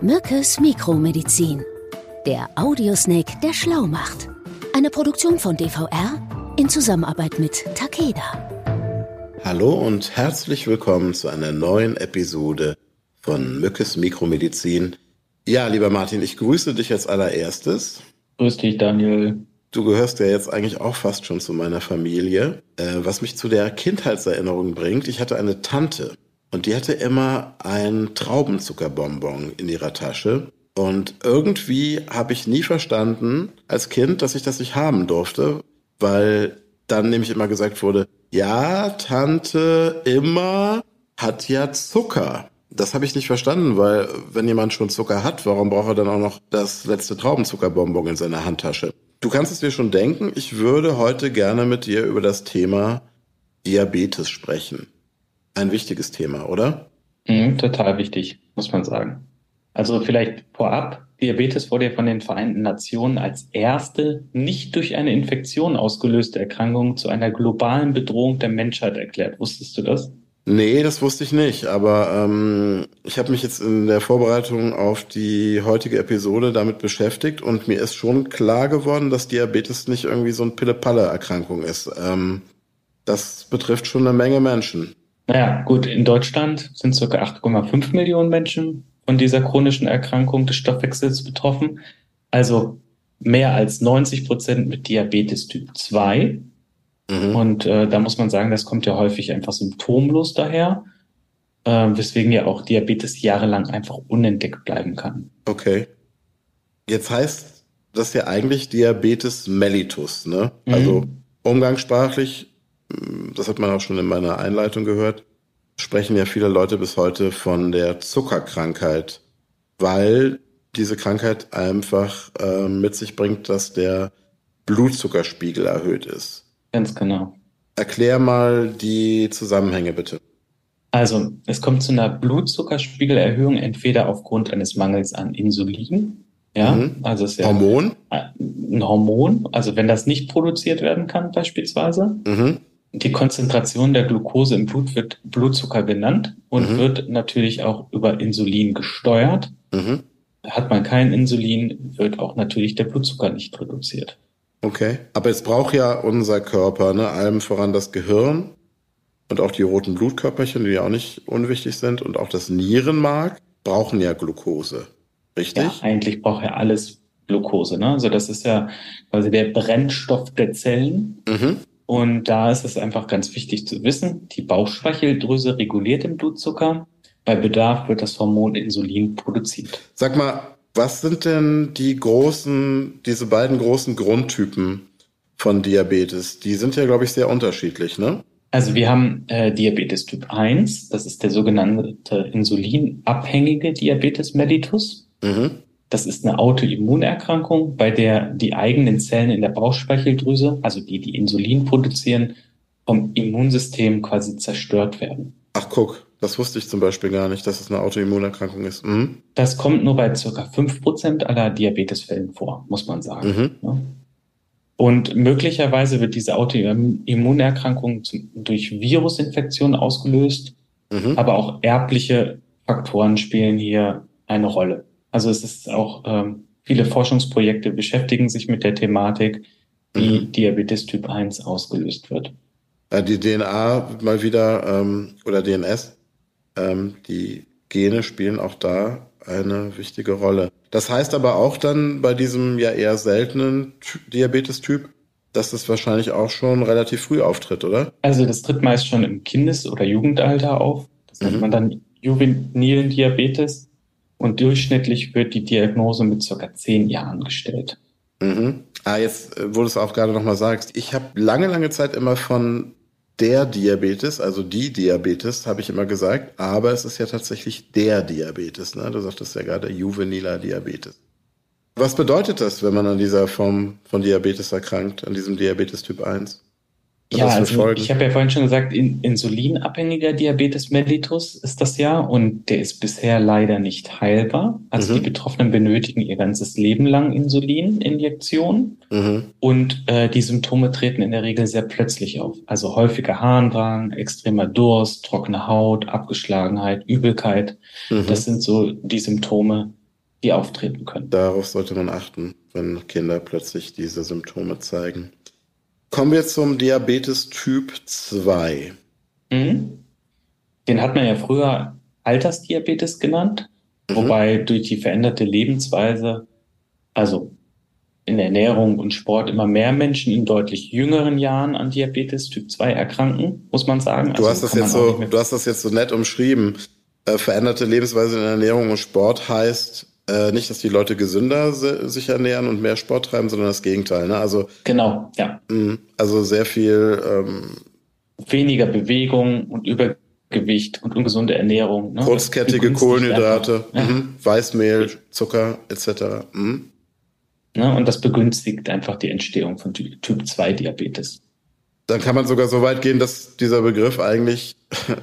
Mückes Mikromedizin. Der Audiosnake, der schlau macht. Eine Produktion von DVR in Zusammenarbeit mit Takeda. Hallo und herzlich willkommen zu einer neuen Episode von Mückes Mikromedizin. Ja, lieber Martin, ich grüße dich als allererstes. Grüß dich, Daniel. Du gehörst ja jetzt eigentlich auch fast schon zu meiner Familie, äh, was mich zu der Kindheitserinnerung bringt. Ich hatte eine Tante und die hatte immer ein Traubenzuckerbonbon in ihrer Tasche. Und irgendwie habe ich nie verstanden als Kind, dass ich das nicht haben durfte, weil dann nämlich immer gesagt wurde, ja, Tante immer hat ja Zucker. Das habe ich nicht verstanden, weil wenn jemand schon Zucker hat, warum braucht er dann auch noch das letzte Traubenzuckerbonbon in seiner Handtasche? Du kannst es dir schon denken, ich würde heute gerne mit dir über das Thema Diabetes sprechen. Ein wichtiges Thema, oder? Mhm, total wichtig, muss man sagen. Also vielleicht vorab, Diabetes wurde ja von den Vereinten Nationen als erste nicht durch eine Infektion ausgelöste Erkrankung zu einer globalen Bedrohung der Menschheit erklärt. Wusstest du das? Nee, das wusste ich nicht. Aber ähm, ich habe mich jetzt in der Vorbereitung auf die heutige Episode damit beschäftigt und mir ist schon klar geworden, dass Diabetes nicht irgendwie so ein Pille-Palle-Erkrankung ist. Ähm, das betrifft schon eine Menge Menschen. Naja, gut, in Deutschland sind circa 8,5 Millionen Menschen von dieser chronischen Erkrankung des Stoffwechsels betroffen. Also mehr als 90 Prozent mit Diabetes Typ 2 Mhm. Und äh, da muss man sagen, das kommt ja häufig einfach symptomlos daher, äh, weswegen ja auch Diabetes jahrelang einfach unentdeckt bleiben kann. Okay. Jetzt heißt das ja eigentlich Diabetes mellitus, ne? Mhm. Also umgangssprachlich, das hat man auch schon in meiner Einleitung gehört, sprechen ja viele Leute bis heute von der Zuckerkrankheit, weil diese Krankheit einfach äh, mit sich bringt, dass der Blutzuckerspiegel erhöht ist. Ganz genau. Erklär mal die Zusammenhänge bitte. Also, es kommt zu einer Blutzuckerspiegelerhöhung entweder aufgrund eines Mangels an Insulin, ja, mhm. also ist ja Hormon? Ein Hormon, also wenn das nicht produziert werden kann beispielsweise. Mhm. Die Konzentration der Glucose im Blut wird Blutzucker genannt und mhm. wird natürlich auch über Insulin gesteuert. Mhm. Hat man kein Insulin, wird auch natürlich der Blutzucker nicht reduziert. Okay. Aber es braucht ja unser Körper, ne, allem voran das Gehirn und auch die roten Blutkörperchen, die ja auch nicht unwichtig sind und auch das Nierenmark brauchen ja Glucose. Richtig? Ja, eigentlich braucht ja alles Glucose, ne? Also das ist ja quasi der Brennstoff der Zellen. Mhm. Und da ist es einfach ganz wichtig zu wissen, die Bauchspeicheldrüse reguliert den Blutzucker. Bei Bedarf wird das Hormon Insulin produziert. Sag mal, was sind denn die großen, diese beiden großen Grundtypen von Diabetes? Die sind ja, glaube ich, sehr unterschiedlich, ne? Also wir haben äh, Diabetes Typ 1, das ist der sogenannte insulinabhängige Diabetes mellitus. Mhm. Das ist eine Autoimmunerkrankung, bei der die eigenen Zellen in der Bauchspeicheldrüse, also die, die Insulin produzieren, vom Immunsystem quasi zerstört werden. Ach guck, das wusste ich zum Beispiel gar nicht, dass es eine Autoimmunerkrankung ist. Mhm. Das kommt nur bei circa fünf Prozent aller Diabetesfällen vor, muss man sagen. Mhm. Und möglicherweise wird diese Autoimmunerkrankung durch Virusinfektionen ausgelöst, mhm. aber auch erbliche Faktoren spielen hier eine Rolle. Also es ist auch, ähm, viele Forschungsprojekte beschäftigen sich mit der Thematik, wie mhm. Diabetes Typ 1 ausgelöst wird. Die DNA mal wieder ähm, oder DNS ähm, die Gene spielen auch da eine wichtige Rolle. Das heißt aber auch dann bei diesem ja eher seltenen Diabetes-Typ, dass das wahrscheinlich auch schon relativ früh auftritt, oder? Also das tritt meist schon im Kindes- oder Jugendalter auf. Das nennt mhm. man dann juvenilen Diabetes. Und durchschnittlich wird die Diagnose mit circa zehn Jahren gestellt. Mhm. Ah, jetzt, äh, wo du es auch gerade nochmal sagst. Ich habe lange, lange Zeit immer von der Diabetes, also die Diabetes, habe ich immer gesagt, aber es ist ja tatsächlich der Diabetes. Ne? Du sagtest ja gerade juveniler Diabetes. Was bedeutet das, wenn man an dieser Form von Diabetes erkrankt, an diesem Diabetes Typ 1? Ja, also ich habe ja vorhin schon gesagt, in, insulinabhängiger Diabetes mellitus ist das ja und der ist bisher leider nicht heilbar. Also mhm. die Betroffenen benötigen ihr ganzes Leben lang Insulininjektionen mhm. und äh, die Symptome treten in der Regel sehr plötzlich auf. Also häufiger Harndrang, extremer Durst, trockene Haut, Abgeschlagenheit, Übelkeit. Mhm. Das sind so die Symptome, die auftreten können. Darauf sollte man achten, wenn Kinder plötzlich diese Symptome zeigen. Kommen wir zum Diabetes Typ 2. Mhm. Den hat man ja früher Altersdiabetes genannt, mhm. wobei durch die veränderte Lebensweise, also in Ernährung und Sport immer mehr Menschen in deutlich jüngeren Jahren an Diabetes Typ 2 erkranken, muss man sagen. Du, also hast, das jetzt so, du hast das jetzt so nett umschrieben. Äh, veränderte Lebensweise in Ernährung und Sport heißt äh, nicht, dass die Leute gesünder sich ernähren und mehr Sport treiben, sondern das Gegenteil. Ne? Also, genau, ja. Mh, also sehr viel ähm, weniger Bewegung und Übergewicht und ungesunde Ernährung. Ne? Kurzkettige Kohlenhydrate, ja. mhm. Weißmehl, Zucker etc. Mhm. Ne? Und das begünstigt einfach die Entstehung von Typ 2 Diabetes. Dann kann man sogar so weit gehen, dass dieser Begriff eigentlich,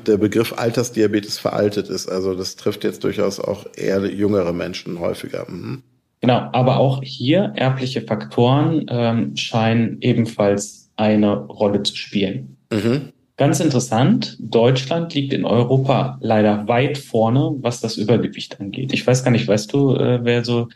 der Begriff Altersdiabetes veraltet ist. Also das trifft jetzt durchaus auch eher jüngere Menschen häufiger. Mhm. Genau, aber auch hier erbliche Faktoren ähm, scheinen ebenfalls eine Rolle zu spielen. Mhm. Ganz interessant, Deutschland liegt in Europa leider weit vorne, was das Übergewicht angeht. Ich weiß gar nicht, weißt du, äh, wer so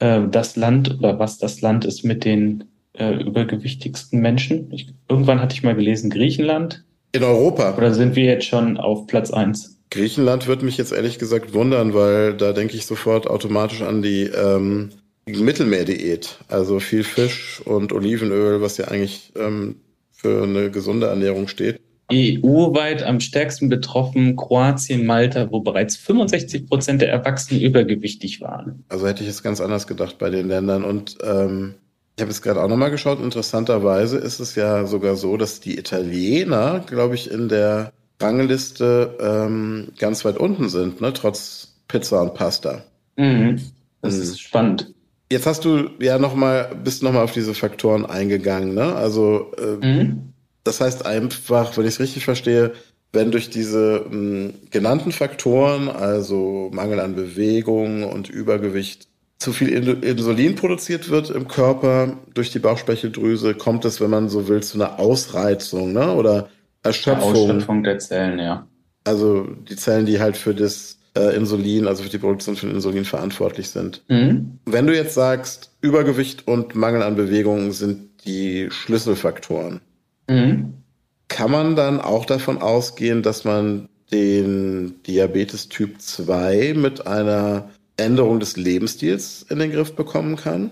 äh, das Land oder was das Land ist mit den äh, übergewichtigsten Menschen? Ich, irgendwann hatte ich mal gelesen, Griechenland. In Europa. Oder sind wir jetzt schon auf Platz eins? Griechenland würde mich jetzt ehrlich gesagt wundern, weil da denke ich sofort automatisch an die ähm, Mittelmeerdiät. Also viel Fisch und Olivenöl, was ja eigentlich ähm, für eine gesunde Ernährung steht. EU-weit am stärksten betroffen Kroatien, Malta, wo bereits 65 Prozent der Erwachsenen übergewichtig waren. Also hätte ich es ganz anders gedacht bei den Ländern. Und ähm, habe es gerade auch nochmal geschaut. Interessanterweise ist es ja sogar so, dass die Italiener, glaube ich, in der Rangliste ähm, ganz weit unten sind, ne? trotz Pizza und Pasta. Mhm. Das mhm. ist spannend. Jetzt hast du ja noch mal, bist noch mal auf diese Faktoren eingegangen, ne? Also äh, mhm. das heißt einfach, wenn ich es richtig verstehe, wenn durch diese mh, hm, genannten Faktoren, also Mangel an Bewegung und Übergewicht, zu viel Insulin produziert wird im Körper durch die Bauchspeicheldrüse, kommt es, wenn man so will, zu einer Ausreizung, ne? Oder Erschöpfung. Ausschöpfung der Zellen, ja. Also die Zellen, die halt für das äh, Insulin, also für die Produktion von Insulin verantwortlich sind. Mhm. Wenn du jetzt sagst, Übergewicht und Mangel an Bewegung sind die Schlüsselfaktoren, mhm. kann man dann auch davon ausgehen, dass man den Diabetes Typ 2 mit einer Änderung des Lebensstils in den Griff bekommen kann?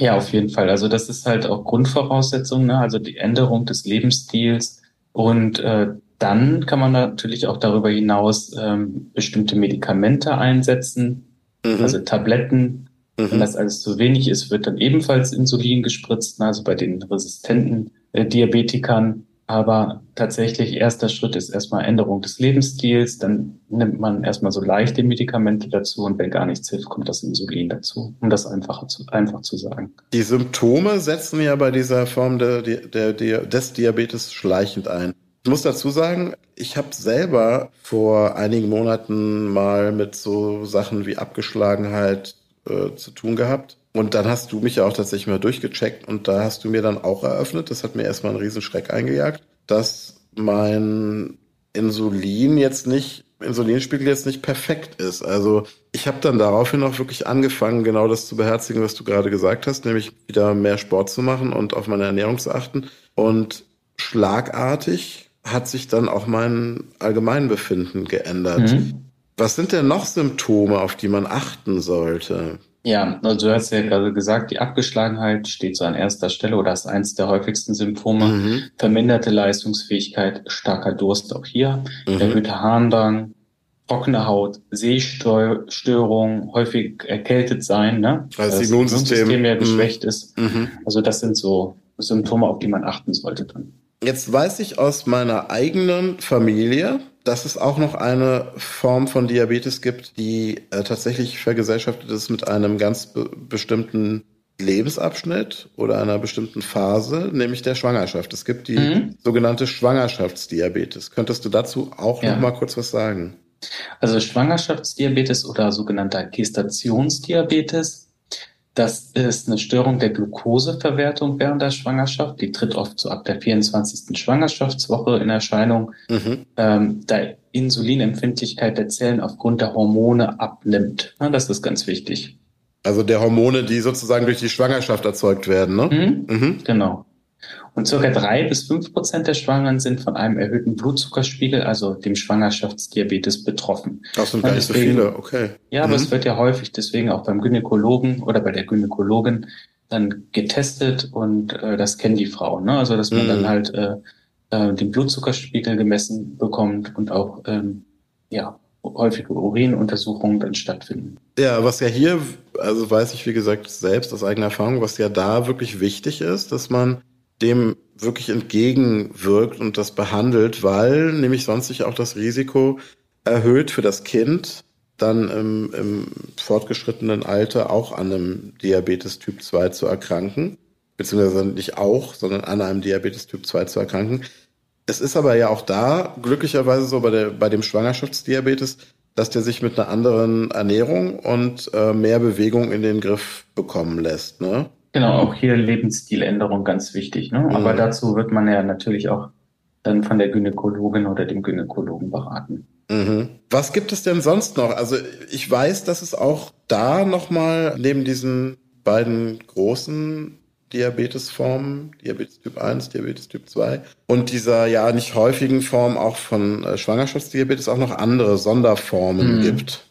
Ja, auf jeden Fall. Also das ist halt auch Grundvoraussetzung, ne? also die Änderung des Lebensstils und äh, dann kann man natürlich auch darüber hinaus ähm, bestimmte Medikamente einsetzen, mhm. also Tabletten. Mhm. Wenn das alles zu wenig ist, wird dann ebenfalls Insulin gespritzt, also bei den resistenten äh, Diabetikern. Aber tatsächlich erster Schritt ist erstmal Änderung des Lebensstils. Dann nimmt man erstmal so leichte Medikamente dazu und wenn gar nichts hilft, kommt das Insulin dazu, um das einfacher zu, einfach zu sagen. Die Symptome setzen ja bei dieser Form der, der, der, des Diabetes schleichend ein. Ich muss dazu sagen, ich habe selber vor einigen Monaten mal mit so Sachen wie Abgeschlagenheit äh, zu tun gehabt. Und dann hast du mich ja auch tatsächlich mal durchgecheckt und da hast du mir dann auch eröffnet, das hat mir erstmal einen riesen Schreck eingejagt, dass mein Insulin jetzt nicht, Insulinspiegel jetzt nicht perfekt ist. Also ich habe dann daraufhin auch wirklich angefangen, genau das zu beherzigen, was du gerade gesagt hast, nämlich wieder mehr Sport zu machen und auf meine Ernährung zu achten. Und schlagartig hat sich dann auch mein Allgemeinbefinden geändert. Mhm. Was sind denn noch Symptome, auf die man achten sollte? Ja, also du hast ja gerade gesagt, die Abgeschlagenheit steht so an erster Stelle oder ist eins der häufigsten Symptome. Mhm. Verminderte Leistungsfähigkeit, starker Durst auch hier, mhm. erhöhter Harndrang, trockene Haut, Sehstörung, häufig erkältet sein, ne? Weil das Immunsystem, Immunsystem ja geschwächt mhm. ist. Mhm. Also das sind so Symptome, auf die man achten sollte dann. Jetzt weiß ich aus meiner eigenen Familie, dass es auch noch eine Form von Diabetes gibt, die äh, tatsächlich vergesellschaftet ist mit einem ganz be bestimmten Lebensabschnitt oder einer bestimmten Phase, nämlich der Schwangerschaft. Es gibt die mhm. sogenannte Schwangerschaftsdiabetes. Könntest du dazu auch ja. noch mal kurz was sagen? Also Schwangerschaftsdiabetes oder sogenannter Gestationsdiabetes Das ist eine Störung der Glukoseverwertung während der Schwangerschaft. Die tritt oft so ab der 24. Schwangerschaftswoche in Erscheinung, mhm. ähm, da Insulinempfindlichkeit der Zellen aufgrund der Hormone abnimmt. Ja, das ist ganz wichtig. Also der Hormone, die sozusagen durch die Schwangerschaft erzeugt werden, ne? Mhm. Mhm. Genau. Und circa drei bis fünf Prozent der Schwangeren sind von einem erhöhten Blutzuckerspiegel, also dem Schwangerschaftsdiabetes, betroffen. Das sind gar nicht so viele, okay. Ja, aber mhm. es wird ja häufig deswegen auch beim Gynäkologen oder bei der Gynäkologin dann getestet und äh, das kennen die Frauen. Ne? Also dass man mhm. dann halt äh, äh, den Blutzuckerspiegel gemessen bekommt und auch ähm, ja häufige Urinuntersuchungen dann stattfinden. Ja, was ja hier, also weiß ich wie gesagt selbst aus eigener Erfahrung, was ja da wirklich wichtig ist, dass man dem wirklich entgegenwirkt und das behandelt, weil nämlich sonst sich auch das Risiko erhöht für das Kind, dann im, im fortgeschrittenen Alter auch an einem Diabetes Typ 2 zu erkranken, beziehungsweise nicht auch, sondern an einem Diabetes Typ 2 zu erkranken. Es ist aber ja auch da glücklicherweise so bei, der, bei dem Schwangerschaftsdiabetes, dass der sich mit einer anderen Ernährung und äh, mehr Bewegung in den Griff bekommen lässt. Ne? Genau, auch hier Lebensstiländerung ganz wichtig. Ne? Aber mhm. dazu wird man ja natürlich auch dann von der Gynäkologin oder dem Gynäkologen beraten. Mhm. Was gibt es denn sonst noch? Also ich weiß, dass es auch da nochmal neben diesen beiden großen Diabetesformen, Diabetes Typ 1, Diabetes Typ 2 und dieser ja nicht häufigen Form auch von äh, Schwangerschaftsdiabetes auch noch andere Sonderformen mhm. gibt.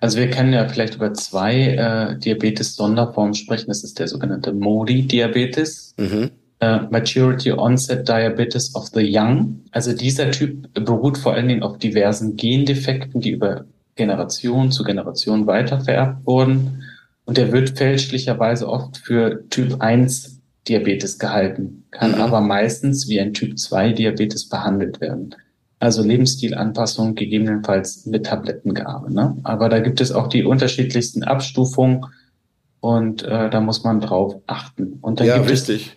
Also wir können ja vielleicht über zwei äh, Diabetes-Sonderformen sprechen. Das ist der sogenannte MODI-Diabetes, mhm. äh, Maturity Onset Diabetes of the Young. Also dieser Typ beruht vor allen Dingen auf diversen Gendefekten, die über Generation zu Generation weitervererbt wurden. Und der wird fälschlicherweise oft für Typ 1 Diabetes gehalten, kann mhm. aber meistens wie ein Typ 2 Diabetes behandelt werden. Also Lebensstilanpassung gegebenenfalls mit Tablettengabe. Ne? Aber da gibt es auch die unterschiedlichsten Abstufungen und äh, da muss man drauf achten. Und ja, richtig.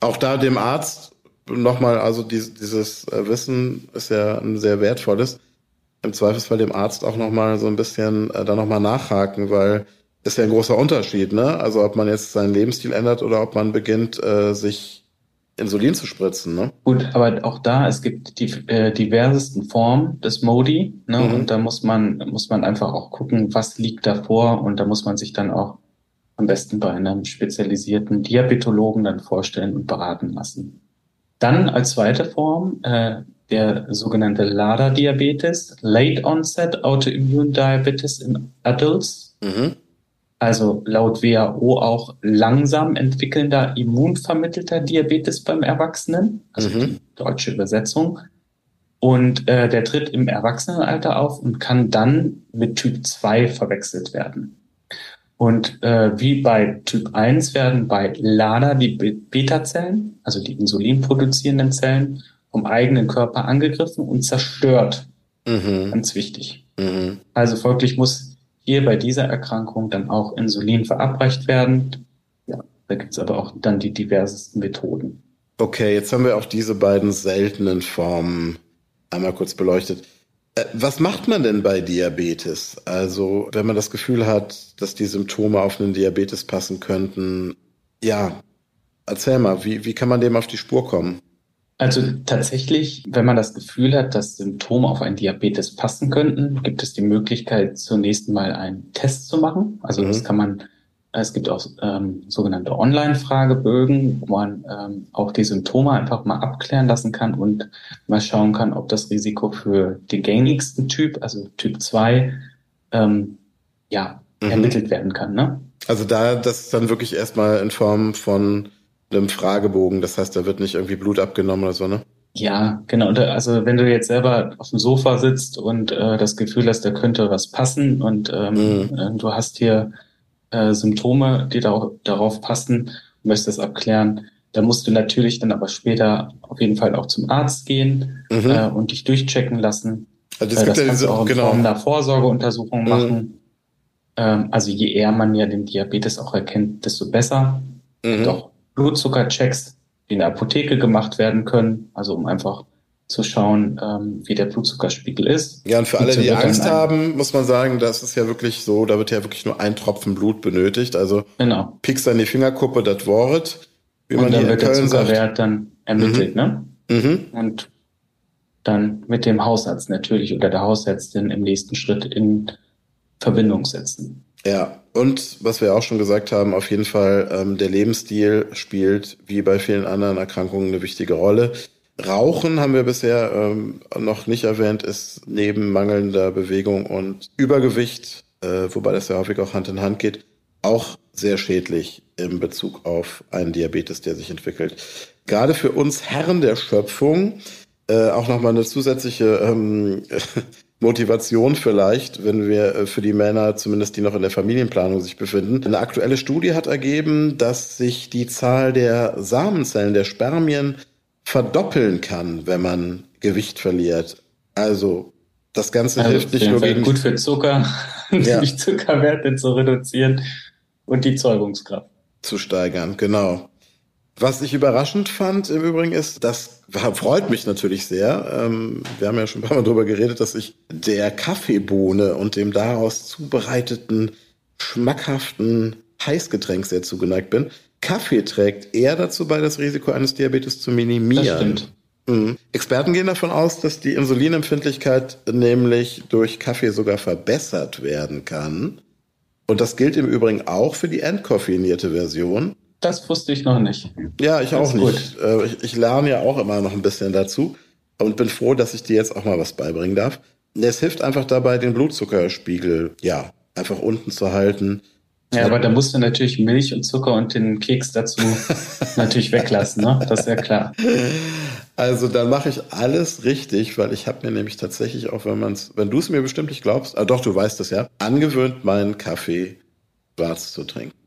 Auch da dem Arzt nochmal, also dieses, dieses äh, Wissen ist ja ein sehr wertvolles. Im Zweifelsfall dem Arzt auch nochmal so ein bisschen äh, da nochmal nachhaken, weil ist ja ein großer Unterschied, ne? Also ob man jetzt seinen Lebensstil ändert oder ob man beginnt, äh, sich Insulin zu spritzen. Ne? Gut, aber auch da, es gibt die äh, diversesten Formen des Modi. Ne? Mhm. Und da muss man, muss man einfach auch gucken, was liegt davor. Und da muss man sich dann auch am besten bei einem spezialisierten Diabetologen dann vorstellen und beraten lassen. Dann als zweite Form äh, der sogenannte LADA-Diabetes, Late Onset Autoimmune Diabetes in Adults. Mhm also laut WHO auch langsam entwickelnder immunvermittelter Diabetes beim Erwachsenen, also mhm. die deutsche Übersetzung. Und äh, der tritt im Erwachsenenalter auf und kann dann mit Typ 2 verwechselt werden. Und äh, wie bei Typ 1 werden bei LADA die Beta-Zellen, also die insulinproduzierenden Zellen, vom eigenen Körper angegriffen und zerstört. Mhm. Ganz wichtig. Mhm. Also folglich muss hier bei dieser Erkrankung dann auch Insulin verabreicht werden. Ja, da gibt es aber auch dann die diversesten Methoden. Okay, jetzt haben wir auch diese beiden seltenen Formen einmal kurz beleuchtet. Äh, was macht man denn bei Diabetes? Also, wenn man das Gefühl hat, dass die Symptome auf einen Diabetes passen könnten, ja, erzähl mal, wie, wie kann man dem auf die Spur kommen? Also tatsächlich, wenn man das Gefühl hat, dass Symptome auf einen Diabetes passen könnten, gibt es die Möglichkeit, zunächst mal einen Test zu machen. Also mhm. das kann man, es gibt auch ähm, sogenannte Online-Fragebögen, wo man ähm, auch die Symptome einfach mal abklären lassen kann und mal schauen kann, ob das Risiko für den gängigsten Typ, also Typ 2, ähm, ja, mhm. ermittelt werden kann. Ne? Also da das dann wirklich erstmal in Form von einem Fragebogen. Das heißt, da wird nicht irgendwie Blut abgenommen oder so, ne? Ja, genau. Also wenn du jetzt selber auf dem Sofa sitzt und äh, das Gefühl hast, da könnte was passen und ähm, mhm. Äh, du hast hier äh, Symptome, die darauf, darauf passen, möchtest das abklären, da musst du natürlich dann aber später auf jeden Fall auch zum Arzt gehen mhm. äh, und dich durchchecken lassen. Also das, äh, das ja kannst diese, du auch in genau. Form einer Vorsorgeuntersuchung mhm. machen. Ähm, also je eher man ja den Diabetes auch erkennt, desto besser. Mhm. Doch Blutzuckerchecks, die in der Apotheke gemacht werden können, also um einfach zu schauen, ähm, wie der Blutzuckerspiegel ist. Ja, und für alle, die Angst haben, muss man sagen, das ist ja wirklich so, da wird ja wirklich nur ein Tropfen Blut benötigt. Also genau. piekst an die Fingerkuppe, das Wort. Wie und man dann wird der Zuckerwert dann ermittelt, mhm. ne? Mhm. Und dann mit dem Hausarzt natürlich oder der Hausärztin im nächsten Schritt in Verbindung setzen. Ja, und was wir auch schon gesagt haben, auf jeden Fall, ähm, der Lebensstil spielt wie bei vielen anderen Erkrankungen eine wichtige Rolle. Rauchen haben wir bisher ähm, noch nicht erwähnt, ist neben mangelnder Bewegung und Übergewicht, äh, wobei das ja häufig auch Hand in Hand geht, auch sehr schädlich in Bezug auf einen Diabetes, der sich entwickelt. Gerade für uns Herren der Schöpfung äh, auch nochmal eine zusätzliche ähm, Motivation vielleicht, wenn wir äh, für die Männer, zumindest die noch in der Familienplanung sich befinden. Eine aktuelle Studie hat ergeben, dass sich die Zahl der Samenzellen, der Spermien verdoppeln kann, wenn man Gewicht verliert. Also das Ganze also hilft nicht nur gegen gut für Zucker, ja. die Zuckerwerte zu reduzieren und die Zeugungskraft zu steigern. Genau. Was ich überraschend fand im Übrigen ist, das freut mich natürlich sehr. Ähm, wir haben ja schon ein paar Mal darüber geredet, dass ich der Kaffeebohne und dem daraus zubereiteten schmackhaften Heißgetränk sehr zugeneigt bin. Kaffee trägt eher dazu bei, das Risiko eines Diabetes zu minimieren. Das stimmt. Mhm. Experten gehen davon aus, dass die Insulinempfindlichkeit nämlich durch Kaffee sogar verbessert werden kann. Und das gilt im Übrigen auch für die entkoffeinierte Version. Das wusste ich noch nicht. Ja, ich auch nicht. Äh, ich, ich lerne ja auch immer noch ein bisschen dazu und bin froh, dass ich dir jetzt auch mal was beibringen darf. Es hilft einfach dabei, den Blutzuckerspiegel, ja, einfach unten zu halten. Ja, aber da musst du natürlich Milch und Zucker und den Keks dazu natürlich weglassen, ne? Das ist ja klar. Also dann mache ich alles richtig, weil ich habe mir nämlich tatsächlich auch, wenn man es, wenn du es mir bestimmt nicht glaubst, ah doch, du weißt es ja, angewöhnt, meinen Kaffee schwarz zu trinken.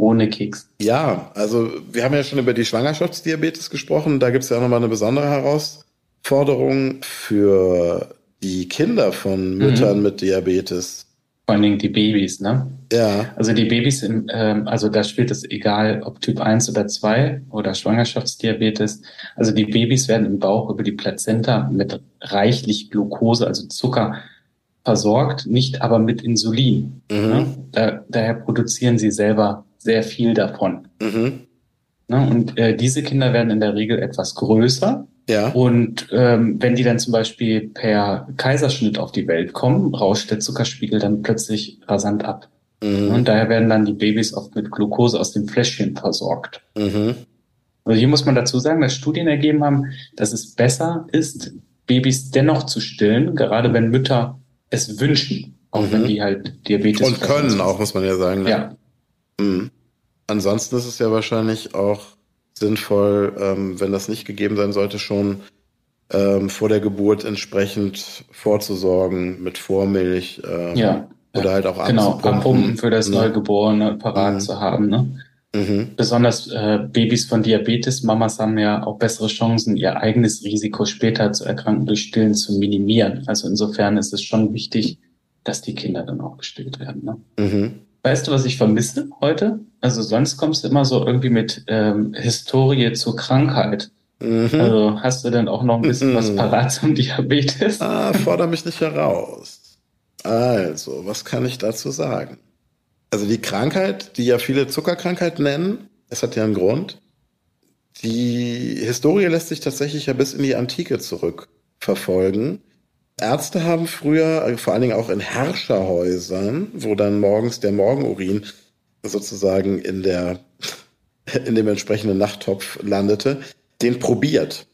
Ohne Keks. Ja, also wir haben ja schon über die Schwangerschaftsdiabetes gesprochen. Da gibt es ja auch nochmal eine besondere Herausforderung für die Kinder von Müttern mhm. mit Diabetes vor allen Dingen die Babys, ne? Ja. Also die Babys, im, ähm, also da spielt es egal, ob Typ 1 oder 2 oder Schwangerschaftsdiabetes. Also die Babys werden im Bauch über die Plazenta mit reichlich Glucose, also Zucker, versorgt, nicht aber mit Insulin. Mhm. Ne? Da, daher produzieren sie selber sehr viel davon. Mhm. Ne? Und äh, diese Kinder werden in der Regel etwas größer ja. Und ähm, wenn die dann zum Beispiel per Kaiserschnitt auf die Welt kommen, rauscht der Zuckerspiegel dann plötzlich rasant ab. Mhm. Und daher werden dann die Babys oft mit Glucose aus dem Fläschchen versorgt. Mhm. Also hier muss man dazu sagen, dass Studien ergeben haben, dass es besser ist, Babys dennoch zu stillen, gerade wenn Mütter es wünschen, auch mhm. wenn die halt Diabetes und können auch, muss man ja sagen. Ne? Ja. Mhm. Ansonsten ist es ja wahrscheinlich auch sinnvoll, ähm, wenn das nicht gegeben sein sollte, schon ähm, vor der Geburt entsprechend vorzusorgen mit Vormilch. Ähm, ja. Oder halt auch Genau, Abpumpen für das ne? Neugeborene parat mhm. zu haben. Ne? Mhm. Besonders äh, Babys von Diabetes, Mamas haben ja auch bessere Chancen, ihr eigenes Risiko später zu erkranken durch Stillen zu minimieren. Also insofern ist es schon wichtig, dass die Kinder dann auch gestillt werden. Ne? Mhm. Weißt du, was ich vermisse heute? Also sonst kommst du immer so irgendwie mit ähm, Historie zur Krankheit. Mhm. Also hast du denn auch noch ein bisschen mhm. was parat zum Diabetes? Ah, fordere mich nicht heraus. Also, was kann ich dazu sagen? Also die Krankheit, die ja viele Zuckerkrankheit nennen, es hat ja einen Grund. Die Historie lässt sich tatsächlich ja bis in die Antike zurückverfolgen. Ärzte haben früher, äh, vor allen Dingen auch in Herrscherhäusern, wo dann morgens der Morgenurin sozusagen in der, in dem entsprechenden Nachttopf landete, den probiert.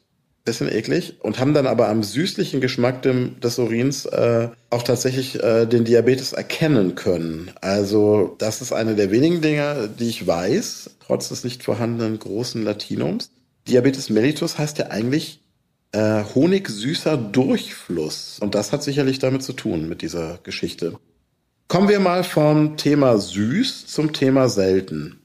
Bisschen eklig. Und haben dann aber am süßlichen Geschmack dem, des Urins äh, auch tatsächlich äh, den Diabetes erkennen können. Also das ist eine der wenigen Dinge, die ich weiß, trotz des nicht vorhandenen großen Latinums. Diabetes mellitus heißt ja eigentlich äh, honigsüßer Durchfluss. Und das hat sicherlich damit zu tun, mit dieser Geschichte. Kommen wir mal vom Thema süß zum Thema selten.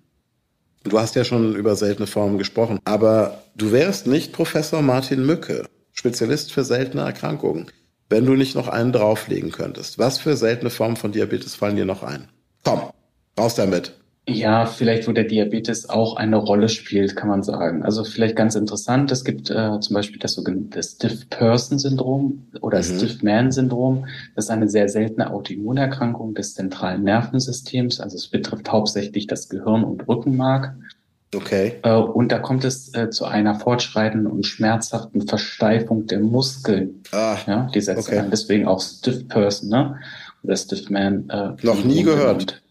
Du hast ja schon über seltene Formen gesprochen, aber du wärst nicht Professor Martin Mücke, Spezialist für seltene Erkrankungen, wenn du nicht noch einen drauflegen könntest. Was für seltene Formen von Diabetes fallen dir noch ein? Komm, raus damit. Ja, vielleicht wo der Diabetes auch eine Rolle spielt, kann man sagen. Also vielleicht ganz interessant, es gibt äh, zum Beispiel das sogenannte Stiff-Person-Syndrom oder mhm. Stiff-Man-Syndrom. Das ist eine sehr seltene Autoimmunerkrankung des zentralen Nervensystems. Also es betrifft hauptsächlich das Gehirn und Rückenmark. Okay. Äh, und da kommt es äh, zu einer fortschreitenden und schmerzhaften Versteifung der Muskeln. Ah, ja, die setzt okay. Deswegen auch Stiff Person, ne? Oder Stiff Man. Äh, Noch nie gehört.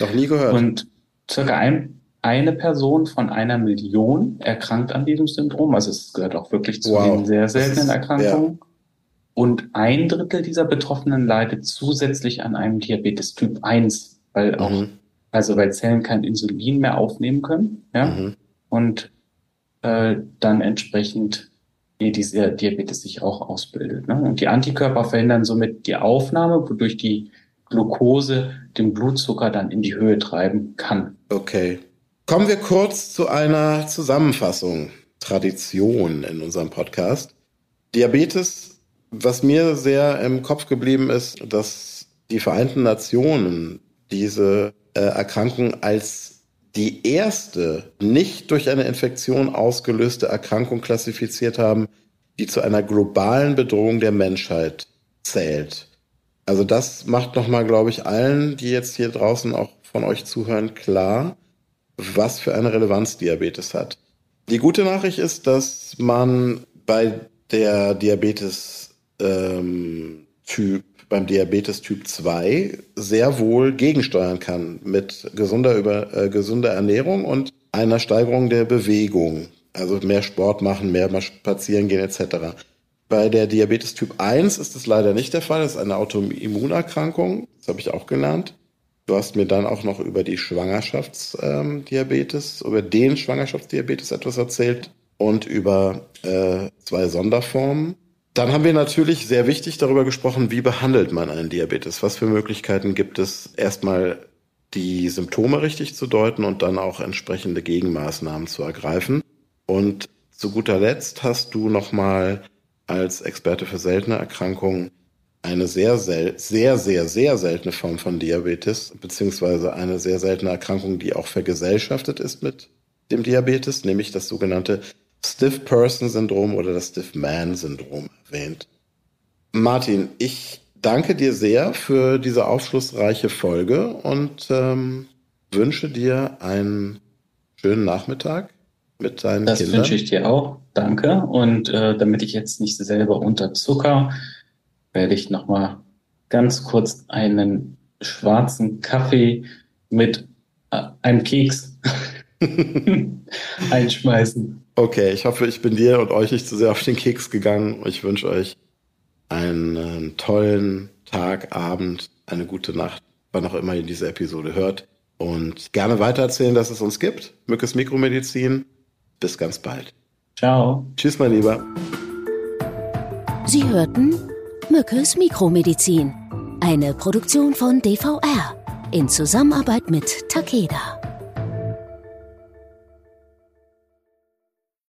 Noch nie gehört. Und circa ein, eine Person von einer Million erkrankt an diesem Syndrom. Also es gehört auch wirklich zu wow. den sehr seltenen Erkrankungen. Ja. Und ein Drittel dieser Betroffenen leidet zusätzlich an einem Diabetes Typ 1, weil auch, mhm. also weil Zellen kein Insulin mehr aufnehmen können, ja. Mhm. Und äh, dann entsprechend dieser Diabetes sich auch ausbildet. Ne? Und die Antikörper verhindern somit die Aufnahme, wodurch die Glucose den Blutzucker dann in die Höhe treiben kann. Okay. Kommen wir kurz zu einer Zusammenfassung. Tradition in unserem Podcast. Diabetes, was mir sehr im Kopf geblieben ist, dass die Vereinten Nationen diese äh, Erkrankung als die erste nicht durch eine Infektion ausgelöste Erkrankung klassifiziert haben, die zu einer globalen Bedrohung der Menschheit zählt. Also das macht nochmal, glaube ich, allen, die jetzt hier draußen auch von euch zuhören, klar, was für eine Relevanz Diabetes hat. Die gute Nachricht ist, dass man bei der Diabetes ähm, Typ, beim Diabetes Typ 2 sehr wohl gegensteuern kann mit gesunder, über, äh, gesunder Ernährung und einer Steigerung der Bewegung. Also mehr Sport machen, mehr spazieren gehen etc. Bei der Diabetes Typ 1 ist es leider nicht der Fall. Das ist eine Autoimmunerkrankung. Das habe ich auch gelernt. Du hast mir dann auch noch über die Schwangerschaftsdiabetes, ähm, über den Schwangerschaftsdiabetes etwas erzählt und über äh, zwei Sonderformen. Dann haben wir natürlich sehr wichtig darüber gesprochen, wie behandelt man einen Diabetes? Was für Möglichkeiten gibt es, erstmal die Symptome richtig zu deuten und dann auch entsprechende Gegenmaßnahmen zu ergreifen? Und zu guter Letzt hast du nochmal als Experte für seltene Erkrankungen eine sehr, sehr, sehr, sehr, sehr seltene Form von Diabetes, beziehungsweise eine sehr seltene Erkrankung, die auch vergesellschaftet ist mit dem Diabetes, nämlich das sogenannte Stiff Person Syndrom oder das Stiff Man Syndrom erwähnt. Martin, ich danke dir sehr für diese aufschlussreiche Folge und ähm, wünsche dir einen schönen Nachmittag mit deinen das Kindern. Das wünsche ich dir auch. Danke. Und äh, damit ich jetzt nicht selber unterzucker, werde ich nochmal ganz kurz einen schwarzen Kaffee mit äh, einem Keks einschmeißen. Okay, ich hoffe, ich bin dir und euch nicht zu sehr auf den Keks gegangen. Ich wünsche euch einen, einen tollen Tag, Abend, eine gute Nacht, wann auch immer ihr diese Episode hört. Und gerne weitererzählen, dass es uns gibt. Mückes Mikromedizin. Bis ganz bald. Ciao. Tschüss, mein Lieber. Sie hörten Mückes Mikromedizin, eine Produktion von DVR in Zusammenarbeit mit Takeda.